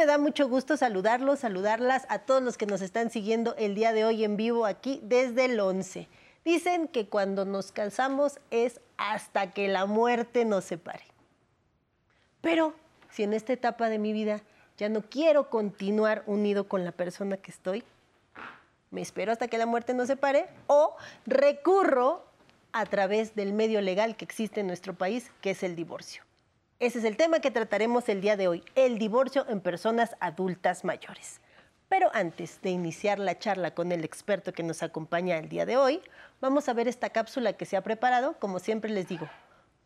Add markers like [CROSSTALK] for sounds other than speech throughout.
Me da mucho gusto saludarlos, saludarlas a todos los que nos están siguiendo el día de hoy en vivo aquí desde el 11. Dicen que cuando nos casamos es hasta que la muerte nos separe. Pero si en esta etapa de mi vida ya no quiero continuar unido con la persona que estoy, me espero hasta que la muerte nos separe o recurro a través del medio legal que existe en nuestro país, que es el divorcio. Ese es el tema que trataremos el día de hoy, el divorcio en personas adultas mayores. Pero antes de iniciar la charla con el experto que nos acompaña el día de hoy, vamos a ver esta cápsula que se ha preparado, como siempre les digo,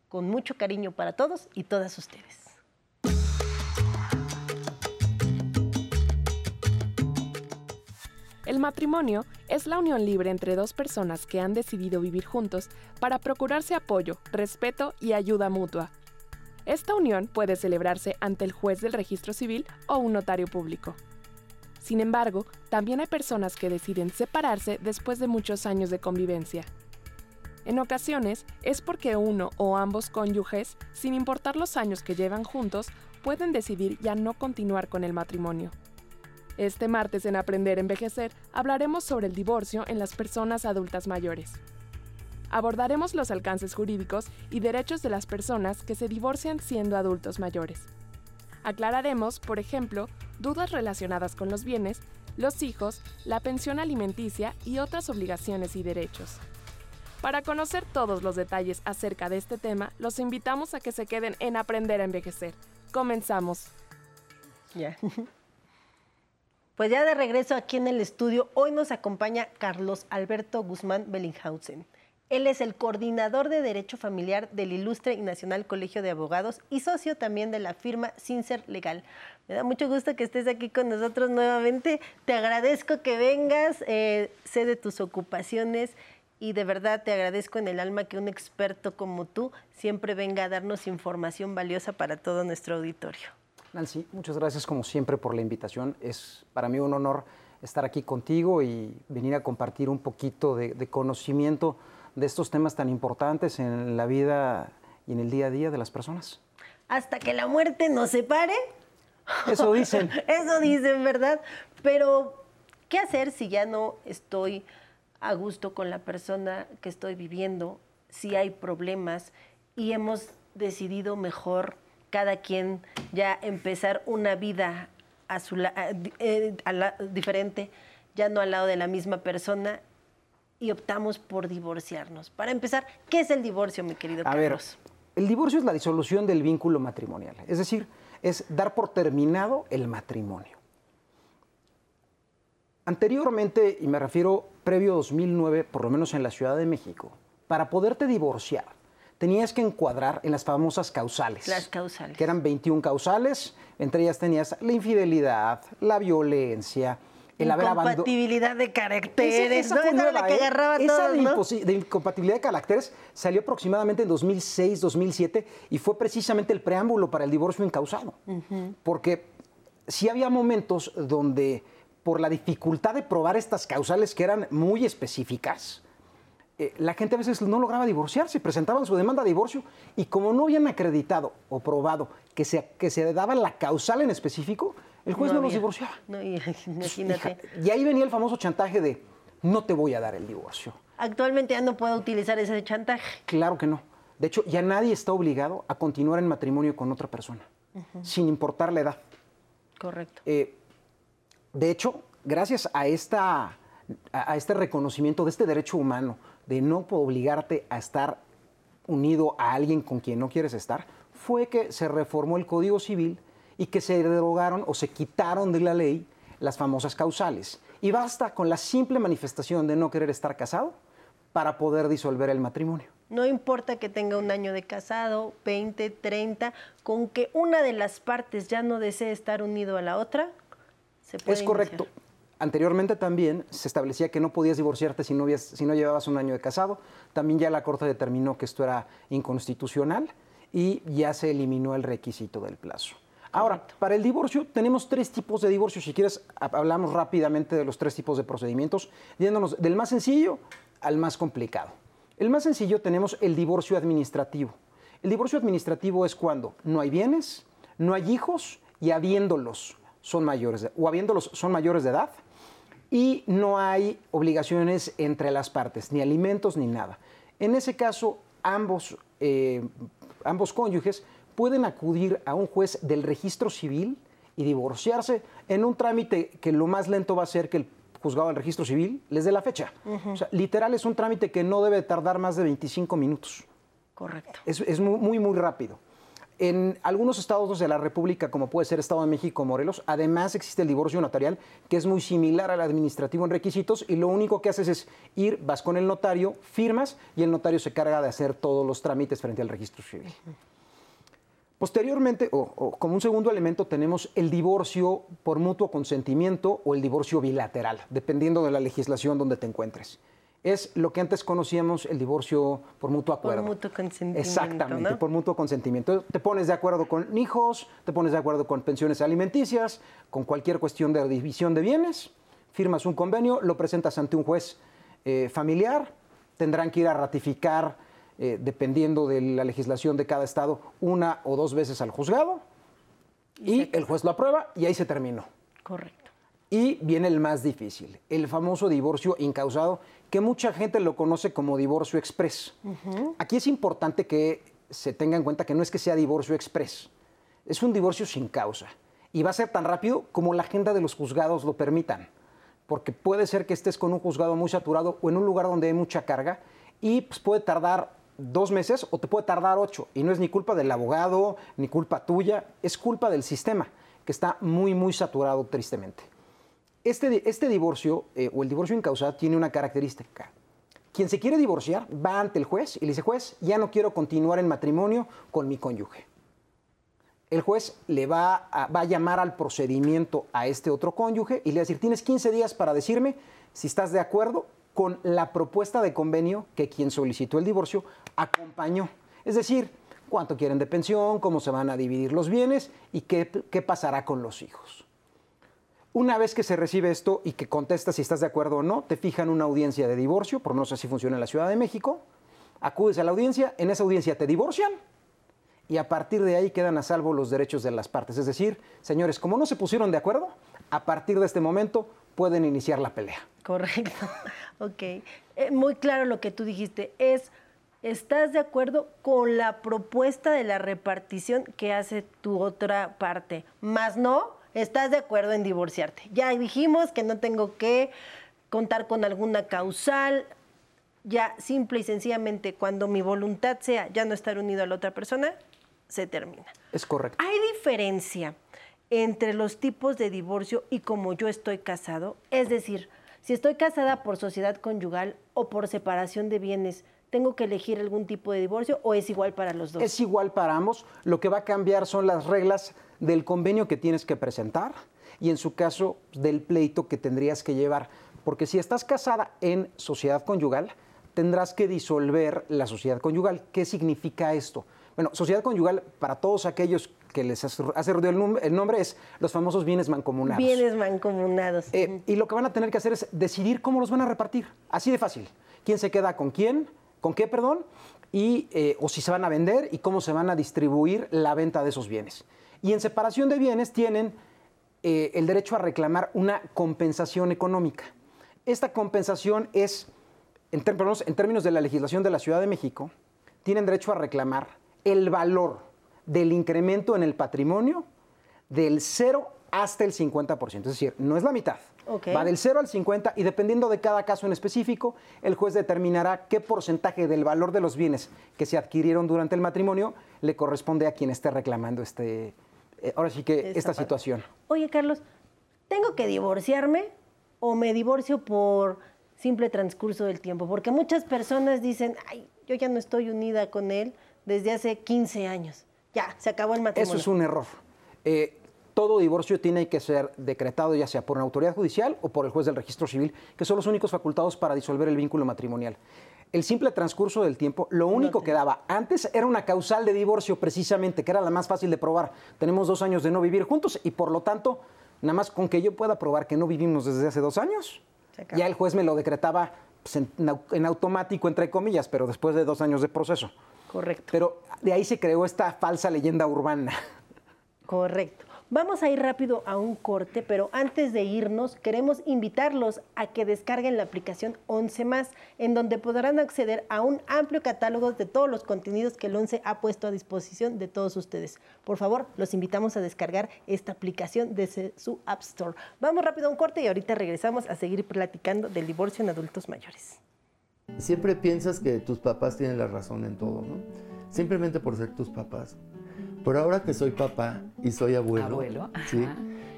con mucho cariño para todos y todas ustedes. El matrimonio es la unión libre entre dos personas que han decidido vivir juntos para procurarse apoyo, respeto y ayuda mutua. Esta unión puede celebrarse ante el juez del registro civil o un notario público. Sin embargo, también hay personas que deciden separarse después de muchos años de convivencia. En ocasiones es porque uno o ambos cónyuges, sin importar los años que llevan juntos, pueden decidir ya no continuar con el matrimonio. Este martes en Aprender a Envejecer hablaremos sobre el divorcio en las personas adultas mayores. Abordaremos los alcances jurídicos y derechos de las personas que se divorcian siendo adultos mayores. Aclararemos, por ejemplo, dudas relacionadas con los bienes, los hijos, la pensión alimenticia y otras obligaciones y derechos. Para conocer todos los detalles acerca de este tema, los invitamos a que se queden en Aprender a Envejecer. Comenzamos. Ya. [LAUGHS] Pues ya de regreso aquí en el estudio, hoy nos acompaña Carlos Alberto Guzmán Bellinghausen. Él es el coordinador de Derecho Familiar del Ilustre y Nacional Colegio de Abogados y socio también de la firma Sincer Legal. Me da mucho gusto que estés aquí con nosotros nuevamente. Te agradezco que vengas, eh, sé de tus ocupaciones y de verdad te agradezco en el alma que un experto como tú siempre venga a darnos información valiosa para todo nuestro auditorio. Nancy, muchas gracias como siempre por la invitación. Es para mí un honor estar aquí contigo y venir a compartir un poquito de, conocimiento de estos temas tan importantes en la vida y en el día a día de las personas. Hasta que la muerte nos separe. Eso dicen. [LAUGHS] Eso dicen, ¿verdad? Pero, ¿qué hacer si ya no estoy a gusto con la persona que estoy viviendo? Si hay problemas y hemos decidido mejor cada quien ya empezar una vida a su eh, diferente, ya no al lado de la misma persona y optamos por divorciarnos. Para empezar, ¿qué es el divorcio, mi querido a Carlos? Ver, el divorcio es la disolución del vínculo matrimonial, es decir, es dar por terminado el matrimonio. Anteriormente, y me refiero previo 2009, por lo menos en la Ciudad de México, para poderte divorciar, tenías que encuadrar en las famosas causales. Las causales. Que eran 21 causales, entre ellas tenías la infidelidad, la violencia, el haber. Incompatibilidad de caracteres, esa, esa la que ¿eh? agarraba esa de, incompatibilidad de caracteres salió aproximadamente en 2006, 2007 y fue precisamente el preámbulo para el divorcio incausado. Porque sí había momentos donde por la dificultad de probar estas causales que eran muy específicas, eh, la gente a veces no lograba divorciarse, presentaban su demanda de divorcio y como no habían acreditado o probado que se, que se daba la causal en específico, el juez no, los divorciaba. No, [LAUGHS] imagínate. y ahí venía el famoso chantaje de no te voy a dar el divorcio. Actualmente ya no puedo utilizar ese chantaje. Claro que no. De hecho, ya nadie está obligado a continuar en matrimonio con otra persona, sin importar la edad. Correcto. Eh, de hecho, gracias a, esta, a este reconocimiento de este derecho humano, de no obligarte a estar unido a alguien con quien no quieres estar, fue que se reformó el Código Civil y que se derogaron o se quitaron de la ley las famosas causales. Y basta con la simple manifestación de no querer estar casado para poder disolver el matrimonio. No importa que tenga un año de casado, 20, 30, con que una de las partes ya no desee estar unido a la otra, se puede. Es correcto. Anteriormente también se establecía que no podías divorciarte si no, si no llevabas un año de casado. También ya la Corte determinó que esto era inconstitucional y ya se eliminó el requisito del plazo. Ahora, para el divorcio tenemos tres tipos de divorcio. Si quieres, hablamos rápidamente de los tres tipos de procedimientos, yéndonos del más sencillo al más complicado. El más sencillo tenemos el divorcio administrativo. El divorcio administrativo es cuando no hay bienes, no hay hijos y habiéndolos son mayores de, o habiéndolos son mayores de edad y no hay obligaciones entre las partes, ni alimentos ni nada. En ese caso, ambos, eh, ambos cónyuges pueden acudir a un juez del registro civil y divorciarse en un trámite que lo más lento va a ser que el juzgado del registro civil les dé la fecha. O sea, literal es un trámite que no debe tardar más de 25 minutos. Correcto. Es, muy, muy, rápido. En algunos estados de la República, como puede ser Estado de México Morelos, además existe el divorcio notarial, que es muy similar al administrativo en requisitos, y lo único que haces es ir, vas con el notario, firmas, y el notario se carga de hacer todos los trámites frente al registro civil. Posteriormente, o, como un segundo elemento, tenemos el divorcio por mutuo consentimiento o el divorcio bilateral, dependiendo de la legislación donde te encuentres. Es lo que antes conocíamos el divorcio por mutuo acuerdo. Por mutuo consentimiento. Exactamente, por mutuo consentimiento. Te pones de acuerdo con hijos, te pones de acuerdo con pensiones alimenticias, con cualquier cuestión de división de bienes, firmas un convenio, lo presentas ante un juez eh, familiar, tendrán que ir a ratificar eh, dependiendo de la legislación de cada estado, una o dos veces al juzgado y, el juez lo aprueba y ahí se terminó. Correcto. Y viene el más difícil, el famoso divorcio incausado, que mucha gente lo conoce como divorcio express. Aquí es importante que se tenga en cuenta que no es que sea divorcio express, es un divorcio sin causa. Y va a ser tan rápido como la agenda de los juzgados lo permitan. Porque puede ser que estés con un juzgado muy saturado o en un lugar donde hay mucha carga y pues, puede tardar dos meses o te puede tardar ocho. Y no es ni culpa del abogado, ni culpa tuya, es culpa del sistema, que está muy, muy saturado tristemente. Este, este divorcio eh, o el divorcio incausado tiene una característica. Quien se quiere divorciar va ante el juez y le dice, juez, ya no quiero continuar en matrimonio con mi cónyuge. El juez le va a, va a llamar al procedimiento a este otro cónyuge y le va a decir, tienes 15 días para decirme si estás de acuerdo con la propuesta de convenio que quien solicitó el divorcio acompañó. Es decir, cuánto quieren de pensión, cómo se van a dividir los bienes y qué, pasará con los hijos. Una vez que se recibe esto y que contestas si estás de acuerdo o no, te fijan una audiencia de divorcio, por lo menos así funciona en la Ciudad de México, acudes a la audiencia, en esa audiencia te divorcian y a partir de ahí quedan a salvo los derechos de las partes. Es decir, señores, como no se pusieron de acuerdo, a partir de este momento pueden iniciar la pelea. Correcto, [LAUGHS] ok. Eh, muy claro lo que tú dijiste, es, ¿estás de acuerdo con la propuesta de la repartición que hace tu otra parte? Más no, estás de acuerdo en divorciarte. Ya dijimos que no tengo que contar con alguna causal, ya simple y sencillamente cuando mi voluntad sea ya no estar unido a la otra persona, se termina. Es correcto. Hay diferencia entre los tipos de divorcio y como yo estoy casado, es decir, si estoy casada por sociedad conyugal o por separación de bienes, ¿tengo que elegir algún tipo de divorcio o es igual para los dos? Es igual para ambos. Lo que va a cambiar son las reglas del convenio que tienes que presentar y en su caso del pleito que tendrías que llevar. Porque si estás casada en sociedad conyugal, tendrás que disolver la sociedad conyugal. ¿Qué significa esto? Bueno, sociedad conyugal, para todos aquellos que les hace ruido el, nombre, es los famosos bienes mancomunados. Bienes mancomunados. Eh, y lo que van a tener que hacer es decidir cómo los van a repartir. Así de fácil. ¿Quién se queda con quién? ¿Con qué, perdón? Y, eh, o si se van a vender y cómo se van a distribuir la venta de esos bienes. Y en separación de bienes tienen eh, el derecho a reclamar una compensación económica. Esta compensación es, en, en términos de la legislación de la Ciudad de México, tienen derecho a reclamar el valor del incremento en el patrimonio del 0 hasta el 50%. Es decir, no es la mitad. Va del 0 al 50 y dependiendo de cada caso en específico, el juez determinará qué porcentaje del valor de los bienes que se adquirieron durante el matrimonio le corresponde a quien esté reclamando este, eh, ahora sí que esta, situación. Oye, Carlos, ¿tengo que divorciarme o me divorcio por simple transcurso del tiempo? Porque muchas personas dicen, ay, yo ya no estoy unida con él desde hace 15 años. Ya, se acabó el matrimonio. Eso es un error. Eh, todo divorcio tiene que ser decretado ya sea por una autoridad judicial o por el juez del registro civil, que son los únicos facultados para disolver el vínculo matrimonial. El simple transcurso del tiempo, lo único que daba antes era una causal de divorcio precisamente, que era la más fácil de probar. Tenemos dos años de no vivir juntos y por lo tanto, nada más con que yo pueda probar que no vivimos desde hace dos años, ya el juez me lo decretaba pues, en automático, entre comillas, pero después de dos años de proceso. Correcto. Pero de ahí se creó esta falsa leyenda urbana. Correcto. Vamos a ir rápido a un corte, pero antes de irnos queremos invitarlos a que descarguen la aplicación 11 más, en donde podrán acceder a un amplio catálogo de todos los contenidos que el 11 ha puesto a disposición de todos ustedes. Por favor, los invitamos a descargar esta aplicación desde su App Store. Vamos rápido a un corte y ahorita regresamos a seguir platicando del divorcio en adultos mayores. Siempre piensas que tus papás tienen la razón en todo, ¿no? Simplemente por ser tus papás. Pero ahora que soy papá y soy abuelo, ¿sí?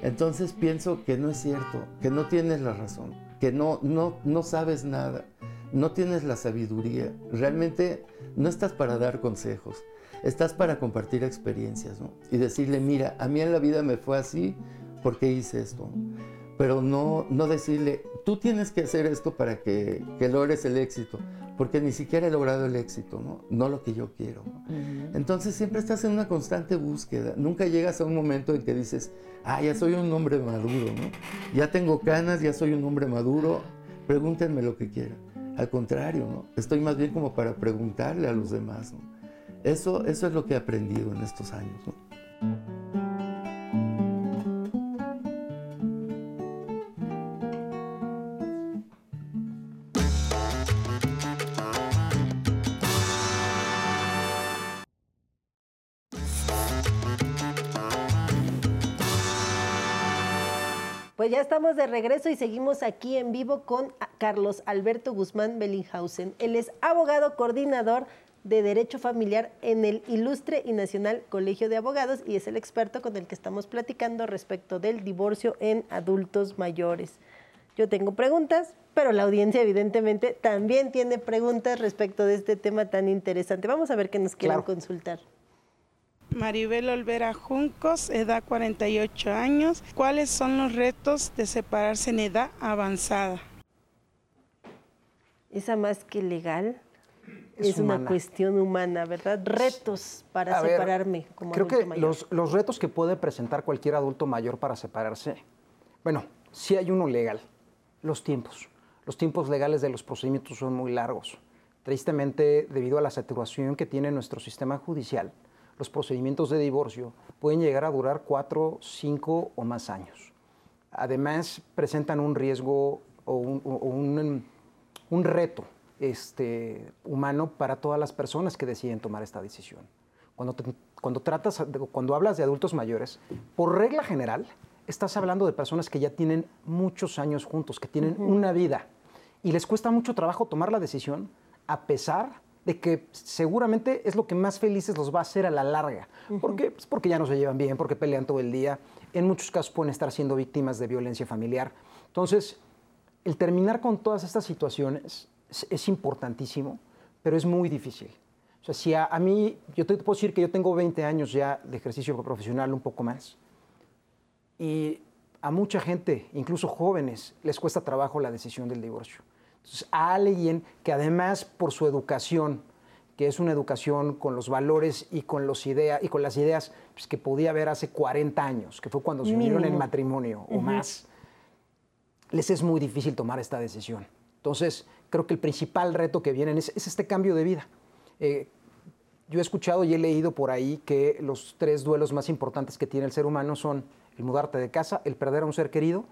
entonces pienso que no es cierto, que no tienes la razón, que no, no, no sabes nada, no tienes la sabiduría. Realmente no estás para dar consejos, estás para compartir experiencias ¿no? y decirle, mira, a mí en la vida me fue así porque hice esto. Pero no, no decirle, tú tienes que hacer esto para que, que logres el éxito porque ni siquiera he logrado el éxito, ¿no? No lo que yo quiero. Entonces siempre estás en una constante búsqueda. Nunca llegas a un momento en que dices, ah, ya soy un hombre maduro, ¿no? Ya tengo canas, ya soy un hombre maduro, pregúntenme lo que quieran. Al contrario, ¿no? Estoy más bien como para preguntarle a los demás, ¿no? Eso, eso es lo que he aprendido en estos años, ¿no? Ya estamos de regreso y seguimos aquí en vivo con Carlos Alberto Guzmán Bellinghausen. Él es abogado coordinador de Derecho Familiar en el Ilustre y Nacional Colegio de Abogados y es el experto con el que estamos platicando respecto del divorcio en adultos mayores. Yo tengo preguntas, pero la audiencia evidentemente también tiene preguntas respecto de este tema tan interesante. Vamos a ver qué nos quieren consultar. Maribel Olvera Juncos, edad 48 años. ¿Cuáles son los retos de separarse en edad avanzada? Esa más que legal es, una cuestión humana, ¿verdad? Retos para separarme. como creo que Los, los retos que puede presentar cualquier adulto mayor para separarse, bueno, sí hay uno legal, los tiempos. Los tiempos legales de los procedimientos son muy largos. Tristemente, debido a la saturación que tiene nuestro sistema judicial, los procedimientos de divorcio pueden llegar a durar cuatro, cinco o más años. Además, presentan un riesgo o un, reto este, humano para todas las personas que deciden tomar esta decisión. Cuando, cuando, tratas, cuando hablas de adultos mayores, por regla general, estás hablando de personas que ya tienen muchos años juntos, que tienen una vida, y les cuesta mucho trabajo tomar la decisión a pesar de que seguramente es lo que más felices los va a hacer a la larga. ¿Por qué? Pues porque ya no se llevan bien, porque pelean todo el día. En muchos casos pueden estar siendo víctimas de violencia familiar. Entonces, el terminar con todas estas situaciones es, importantísimo, pero es muy difícil. O sea, si a, mí, yo te puedo decir que yo tengo 20 años ya de ejercicio profesional, un poco más, y a mucha gente, incluso jóvenes, les cuesta trabajo la decisión del divorcio a alguien que además por su educación, que es una educación con los valores y con, los idea, y con las ideas pues, que podía haber hace 40 años, que fue cuando se unieron en matrimonio o más, les es muy difícil tomar esta decisión. Entonces, creo que el principal reto que vienen es, este cambio de vida. Eh, yo he escuchado y he leído por ahí que los tres duelos más importantes que tiene el ser humano son el mudarte de casa, el perder a un ser querido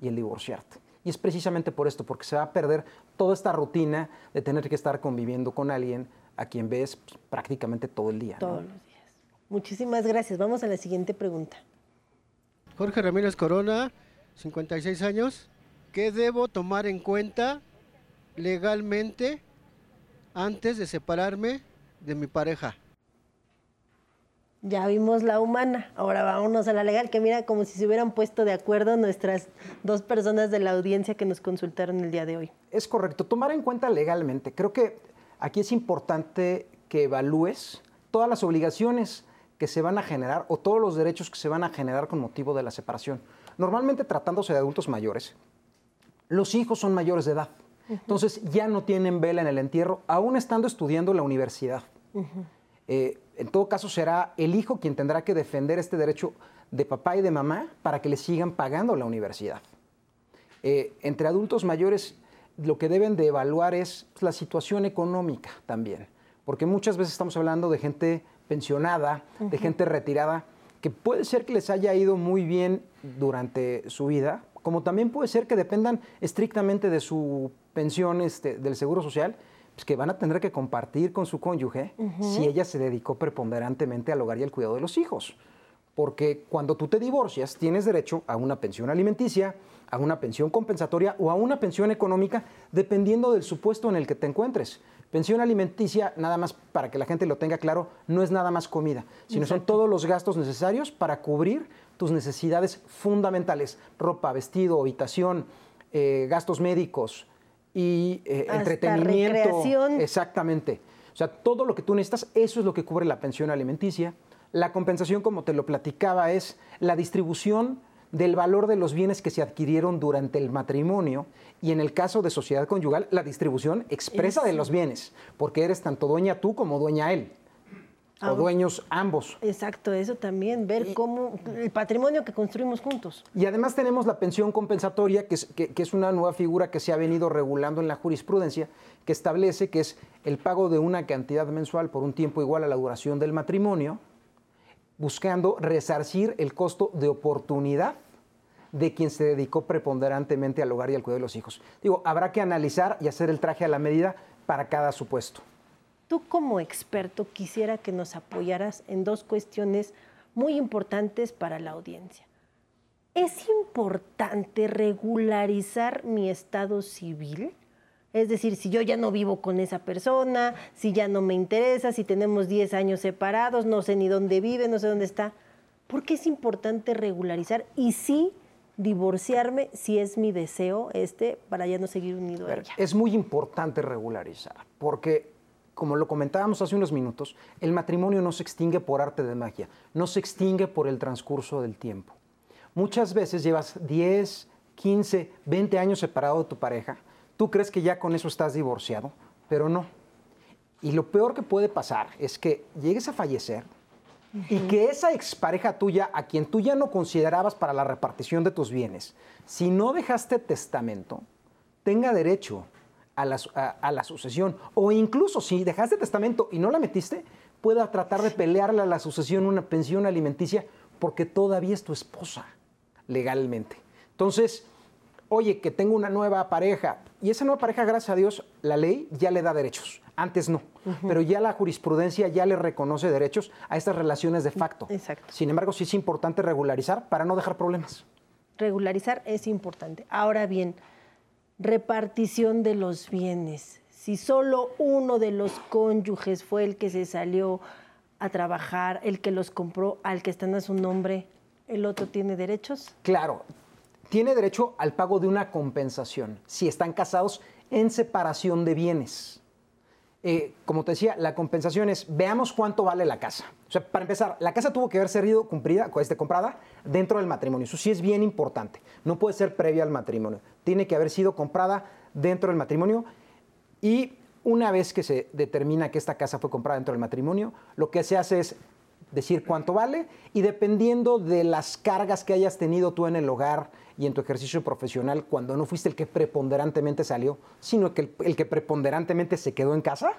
y el divorciarte. Y es precisamente por esto, porque se va a perder toda esta rutina de tener que estar conviviendo con alguien a quien ves pues, prácticamente todo el día. Todos los días. Muchísimas gracias. Vamos a la siguiente pregunta. Jorge Ramírez Corona, 56 años. ¿Qué debo tomar en cuenta legalmente antes de separarme de mi pareja? Ya vimos la humana, ahora vámonos a la legal, que mira como si se hubieran puesto de acuerdo nuestras dos personas de la audiencia que nos consultaron el día de hoy. Es correcto, tomar en cuenta legalmente. Creo que aquí es importante que evalúes todas las obligaciones que se van a generar o todos los derechos que se van a generar con motivo de la separación. Normalmente tratándose de adultos mayores, los hijos son mayores de edad, entonces ya no tienen vela en el entierro, aún estando estudiando en la universidad en todo caso será el hijo quien tendrá que defender este derecho de papá y de mamá para que le sigan pagando la universidad. Eh, entre adultos mayores lo que deben de evaluar es la situación económica también, porque muchas veces estamos hablando de gente pensionada, de gente retirada, que puede ser que les haya ido muy bien durante su vida, como también puede ser que dependan estrictamente de su pensión este, del Seguro Social, pues que van a tener que compartir con su cónyuge si ella se dedicó preponderantemente al hogar y al cuidado de los hijos. Porque cuando tú te divorcias, tienes derecho a una pensión alimenticia, a una pensión compensatoria o a una pensión económica, dependiendo del supuesto en el que te encuentres. Pensión alimenticia, nada más para que la gente lo tenga claro, no es nada más comida, sino son todos los gastos necesarios para cubrir tus necesidades fundamentales, ropa, vestido, habitación, eh, gastos médicos y eh, entretenimiento. Recreación. Exactamente. O sea, todo lo que tú necesitas, eso es lo que cubre la pensión alimenticia. La compensación, como te lo platicaba, es la distribución del valor de los bienes que se adquirieron durante el matrimonio y en el caso de sociedad conyugal, la distribución expresa de los bienes, porque eres tanto dueña tú como dueña él. O dueños ambos. Exacto, eso también, ver cómo el patrimonio que construimos juntos. Y además tenemos la pensión compensatoria, que es, que es una nueva figura que se ha venido regulando en la jurisprudencia, que establece que es el pago de una cantidad mensual por un tiempo igual a la duración del matrimonio, buscando resarcir el costo de oportunidad de quien se dedicó preponderantemente al hogar y al cuidado de los hijos. Digo, habrá que analizar y hacer el traje a la medida para cada supuesto. Tú como experto quisiera que nos apoyaras en dos cuestiones muy importantes para la audiencia. ¿Es importante regularizar mi estado civil? Es decir, si yo ya no vivo con esa persona, si ya no me interesa, si tenemos 10 años separados, no sé ni dónde vive, no sé dónde está. ¿Por qué es importante regularizar? Y sí, divorciarme si es mi deseo este para ya no seguir unido a ella. Es muy importante regularizar, porque como lo comentábamos hace unos minutos, el matrimonio no se extingue por arte de magia, no se extingue por el transcurso del tiempo. Muchas veces llevas 10, 15, 20 años separado de tu pareja, tú crees que ya con eso estás divorciado, pero no. Y lo peor que puede pasar es que llegues a fallecer y que esa expareja tuya, a quien tú ya no considerabas para la repartición de tus bienes, si no dejaste testamento, tenga derecho a la, sucesión. O incluso si dejaste testamento y no la metiste, pueda tratar de pelearle a la sucesión una pensión alimenticia porque todavía es tu esposa legalmente. Entonces, oye, que tengo una nueva pareja, y esa nueva pareja, gracias a Dios, la ley ya le da derechos. Antes no, pero ya la jurisprudencia ya le reconoce derechos a estas relaciones de facto. Exacto. Sin embargo, sí es importante regularizar para no dejar problemas. Regularizar es importante. Ahora bien, repartición de los bienes. Si solo uno de los cónyuges fue el que se salió a trabajar, el que los compró, al que están a su nombre, ¿el otro tiene derechos? Claro, tiene derecho al pago de una compensación si están casados en separación de bienes. Eh, como te decía, la compensación es, veamos cuánto vale la casa. O sea, para empezar, la casa tuvo que haber sido cumplida, este, comprada dentro del matrimonio. Eso sí es bien importante. No puede ser previa al matrimonio. Tiene que haber sido comprada dentro del matrimonio y una vez que se determina que esta casa fue comprada dentro del matrimonio, lo que se hace es decir cuánto vale y dependiendo de las cargas que hayas tenido tú en el hogar, y en tu ejercicio profesional cuando no fuiste el que preponderantemente salió, sino que el, que preponderantemente se quedó en casa,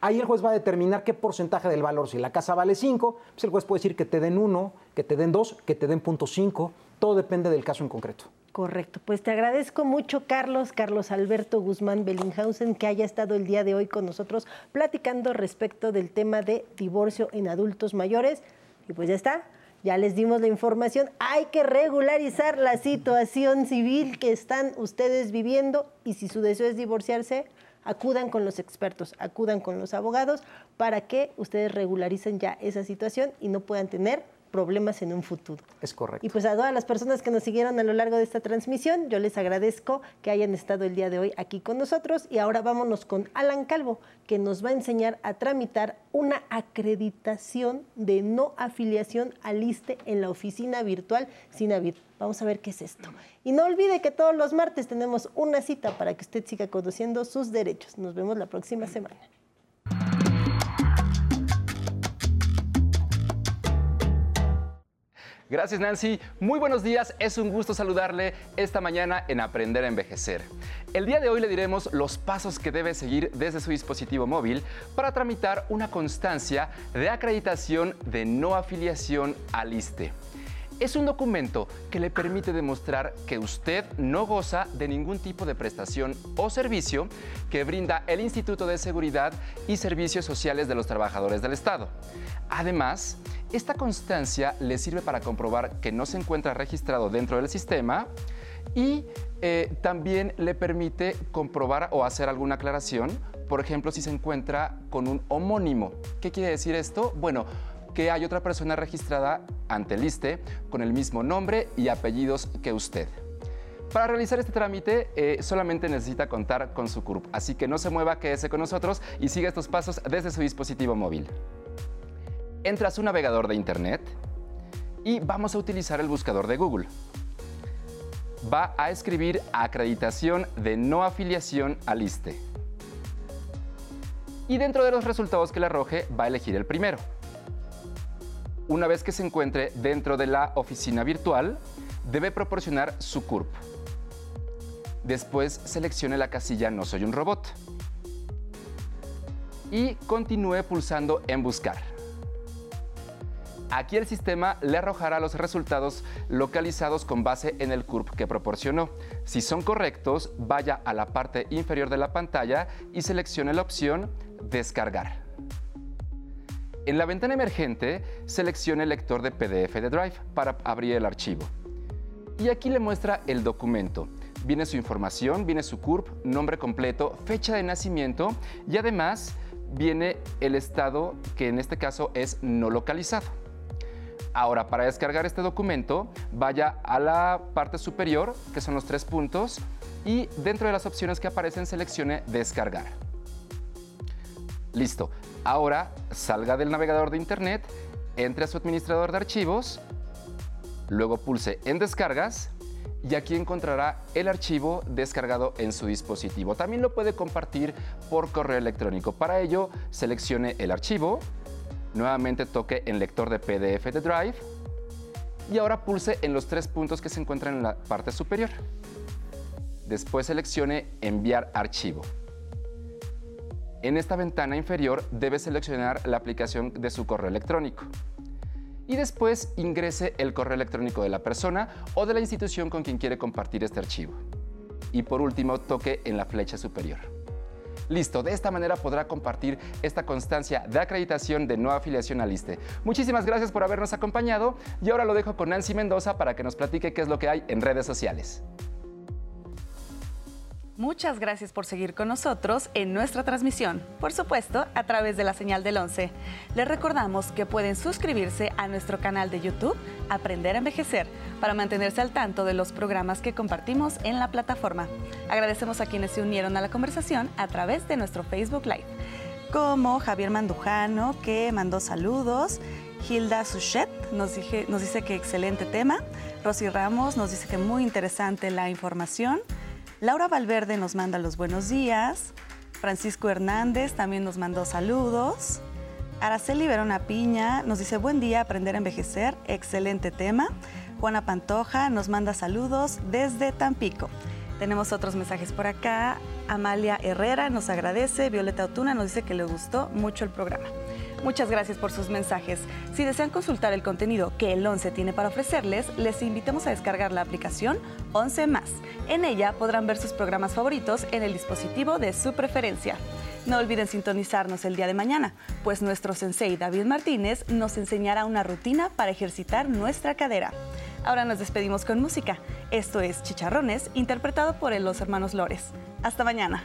ahí el juez va a determinar qué porcentaje del valor. Si la casa vale 5, pues el juez puede decir que te den 1, que te den 2, que te den punto 5. Todo depende del caso en concreto. Correcto. Pues te agradezco mucho, Carlos, Carlos Alberto Guzmán Bellinghausen, que haya estado el día de hoy con nosotros platicando respecto del tema de divorcio en adultos mayores. Y pues ya está, ya les dimos la información, hay que regularizar la situación civil que están ustedes viviendo y si su deseo es divorciarse, acudan con los expertos, acudan con los abogados para que ustedes regularicen ya esa situación y no puedan tener problemas en un futuro. Es correcto. Y pues a todas las personas que nos siguieron a lo largo de esta transmisión, yo les agradezco que hayan estado el día de hoy aquí con nosotros y ahora vámonos con Alan Calvo, que nos va a enseñar a tramitar una acreditación de no afiliación al ISTE en la oficina virtual Sinavit. Vamos a ver qué es esto. Y no olvide que todos los martes tenemos una cita para que usted siga conociendo sus derechos. Nos vemos la próxima semana. Gracias Nancy, muy buenos días, es un gusto saludarle esta mañana en Aprender a Envejecer. El día de hoy le diremos los pasos que debe seguir desde su dispositivo móvil para tramitar una constancia de acreditación de no afiliación al ISTE es un documento que le permite demostrar que usted no goza de ningún tipo de prestación o servicio que brinda el Instituto de Seguridad y Servicios Sociales de los Trabajadores del Estado. Además, esta constancia le sirve para comprobar que no se encuentra registrado dentro del sistema y eh, también le permite comprobar o hacer alguna aclaración, por ejemplo, si se encuentra con un homónimo. ¿Qué quiere decir esto? Bueno, que hay otra persona registrada ante el ISTE con el mismo nombre y apellidos que usted. Para realizar este trámite eh, solamente necesita contar con su CURP, así que no se mueva, quédese con nosotros y siga estos pasos desde su dispositivo móvil. Entra a su navegador de Internet y vamos a utilizar el buscador de Google. Va a escribir acreditación de no afiliación al ISTE. Y dentro de los resultados que le arroje va a elegir el primero. Una vez que se encuentre dentro de la oficina virtual, debe proporcionar su CURP. Después seleccione la casilla No soy un robot. Y continúe pulsando en Buscar. Aquí el sistema le arrojará los resultados localizados con base en el CURP que proporcionó. Si son correctos, vaya a la parte inferior de la pantalla y seleccione la opción Descargar. En la ventana emergente, seleccione el lector de PDF de Drive para abrir el archivo. Y aquí le muestra el documento. Viene su información, viene su CURP, nombre completo, fecha de nacimiento y además viene el estado que en este caso es no localizado. Ahora, para descargar este documento, vaya a la parte superior, que son los tres puntos, y dentro de las opciones que aparecen seleccione Descargar. Listo. Ahora salga del navegador de Internet, entre a su administrador de archivos, luego pulse en Descargas y aquí encontrará el archivo descargado en su dispositivo. También lo puede compartir por correo electrónico. Para ello, seleccione el archivo, nuevamente toque en lector de PDF de Drive y ahora pulse en los tres puntos que se encuentran en la parte superior. Después seleccione Enviar archivo. En esta ventana inferior debe seleccionar la aplicación de su correo electrónico y después ingrese el correo electrónico de la persona o de la institución con quien quiere compartir este archivo. Y por último, toque en la flecha superior. Listo, de esta manera podrá compartir esta constancia de acreditación de no afiliación al ISTE. Muchísimas gracias por habernos acompañado y ahora lo dejo con Nancy Mendoza para que nos platique qué es lo que hay en redes sociales. Muchas gracias por seguir con nosotros en nuestra transmisión, por supuesto, a través de la señal del 11. Les recordamos que pueden suscribirse a nuestro canal de YouTube Aprender a Envejecer para mantenerse al tanto de los programas que compartimos en la plataforma. Agradecemos a quienes se unieron a la conversación a través de nuestro Facebook Live, como Javier Mandujano, que mandó saludos, Hilda Suchet nos, nos dice que excelente tema, Rosy Ramos nos dice que muy interesante la información, Laura Valverde nos manda los buenos días. Francisco Hernández también nos mandó saludos. Araceli Verona Piña nos dice buen día, aprender a envejecer, excelente tema. Juana Pantoja nos manda saludos desde Tampico. Tenemos otros mensajes por acá. Amalia Herrera nos agradece. Violeta Otuna nos dice que le gustó mucho el programa. Muchas gracias por sus mensajes. Si desean consultar el contenido que el 11 tiene para ofrecerles, les invitamos a descargar la aplicación 11 más. En ella podrán ver sus programas favoritos en el dispositivo de su preferencia. No olviden sintonizarnos el día de mañana, pues nuestro sensei David Martínez nos enseñará una rutina para ejercitar nuestra cadera. Ahora nos despedimos con música. Esto es Chicharrones, interpretado por los hermanos Lores. Hasta mañana.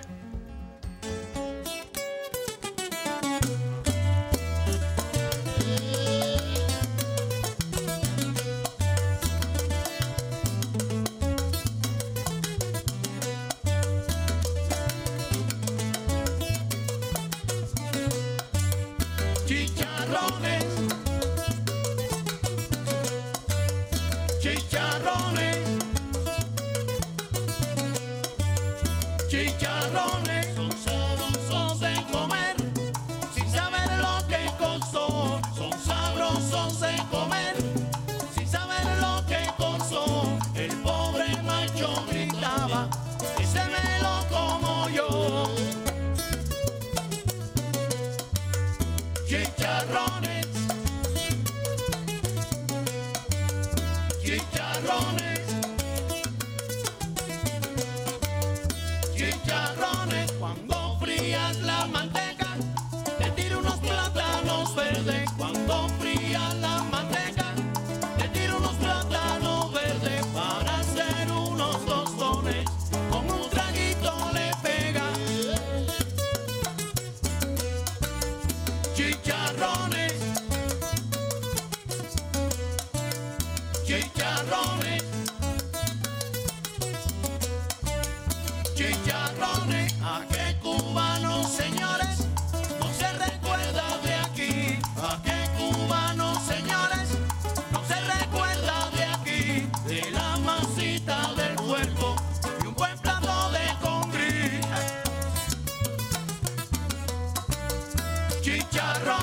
Chicharrones